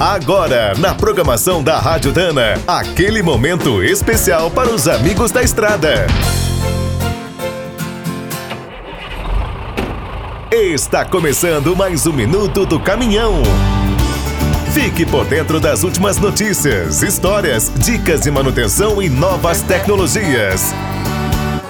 Agora, na programação da Rádio Dana, aquele momento especial para os amigos da estrada. Está começando mais um minuto do caminhão. Fique por dentro das últimas notícias, histórias, dicas de manutenção e novas tecnologias.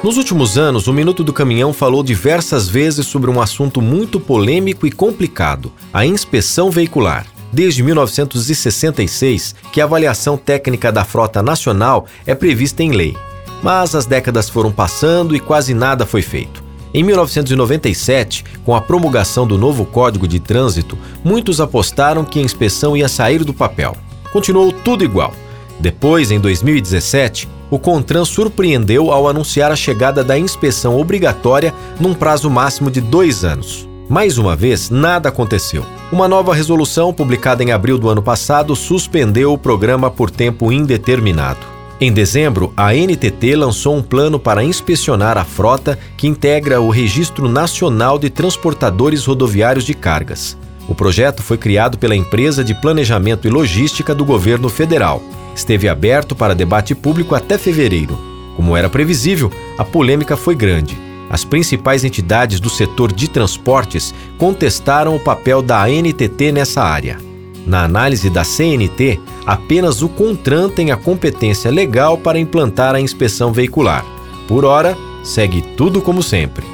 Nos últimos anos, o Minuto do Caminhão falou diversas vezes sobre um assunto muito polêmico e complicado: a inspeção veicular desde 1966 que a avaliação técnica da frota nacional é prevista em lei. Mas as décadas foram passando e quase nada foi feito. Em 1997, com a promulgação do novo Código de Trânsito, muitos apostaram que a inspeção ia sair do papel. Continuou tudo igual. Depois, em 2017, o Contran surpreendeu ao anunciar a chegada da inspeção obrigatória num prazo máximo de dois anos. Mais uma vez, nada aconteceu. Uma nova resolução, publicada em abril do ano passado, suspendeu o programa por tempo indeterminado. Em dezembro, a NTT lançou um plano para inspecionar a frota que integra o Registro Nacional de Transportadores Rodoviários de Cargas. O projeto foi criado pela empresa de planejamento e logística do governo federal. Esteve aberto para debate público até fevereiro. Como era previsível, a polêmica foi grande as principais entidades do setor de transportes contestaram o papel da ANTT nessa área. Na análise da CNT, apenas o CONTRAN tem a competência legal para implantar a inspeção veicular. Por hora, segue tudo como sempre.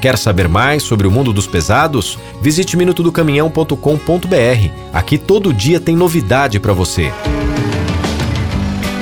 Quer saber mais sobre o mundo dos pesados? Visite minutodocaminhão.com.br. Aqui todo dia tem novidade para você.